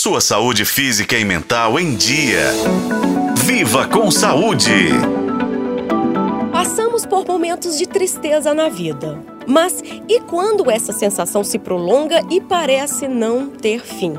sua saúde física e mental em dia. Viva com saúde! Passamos por momentos de tristeza na vida. Mas e quando essa sensação se prolonga e parece não ter fim?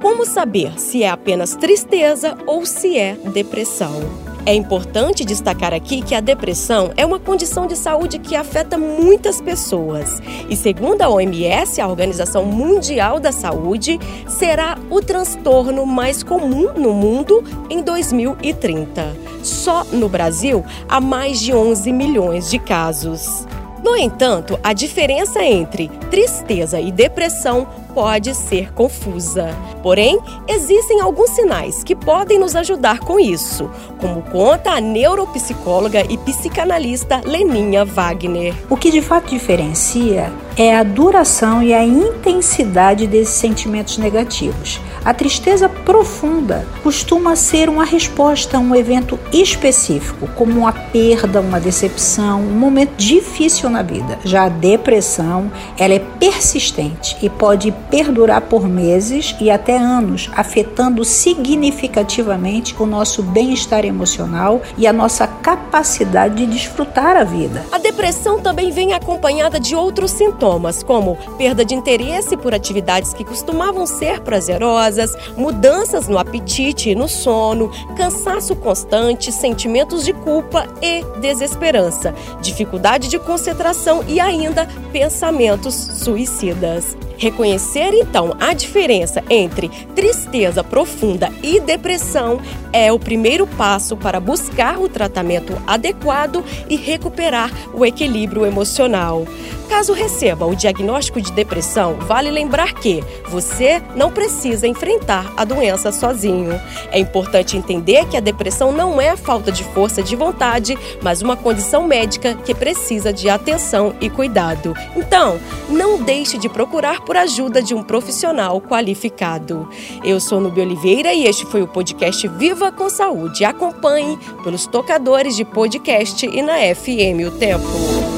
Como saber se é apenas tristeza ou se é depressão? É importante destacar aqui que a depressão é uma condição de saúde que afeta muitas pessoas. E segundo a OMS, a Organização Mundial da Saúde, será o transtorno mais comum no mundo em 2030. Só no Brasil, há mais de 11 milhões de casos. No entanto, a diferença entre tristeza e depressão pode ser confusa. Porém, existem alguns sinais que podem nos ajudar com isso, como conta a neuropsicóloga e psicanalista Leninha Wagner. O que de fato diferencia é a duração e a intensidade desses sentimentos negativos. A tristeza profunda costuma ser uma resposta a um evento específico, como uma perda, uma decepção, um momento difícil na vida. Já a depressão, ela é persistente e pode perdurar por meses e até anos, afetando significativamente o nosso bem-estar emocional e a nossa capacidade de desfrutar a vida. A depressão também vem acompanhada de outros sintomas, como perda de interesse por atividades que costumavam ser prazerosas, mudanças no apetite e no sono, cansaço constante, sentimentos de culpa e desesperança, dificuldade de concentração e ainda pensamentos suicidas. Reconhecer então a diferença entre tristeza profunda e depressão é o primeiro passo para buscar o tratamento adequado e recuperar o equilíbrio emocional. Caso receba o diagnóstico de depressão, vale lembrar que você não precisa enfrentar a doença sozinho. É importante entender que a depressão não é falta de força de vontade, mas uma condição médica que precisa de atenção e cuidado. Então, não deixe de procurar por ajuda de um profissional qualificado. Eu sou Nubia Oliveira e este foi o podcast Viva com Saúde. Acompanhe pelos tocadores de podcast e na FM O Tempo.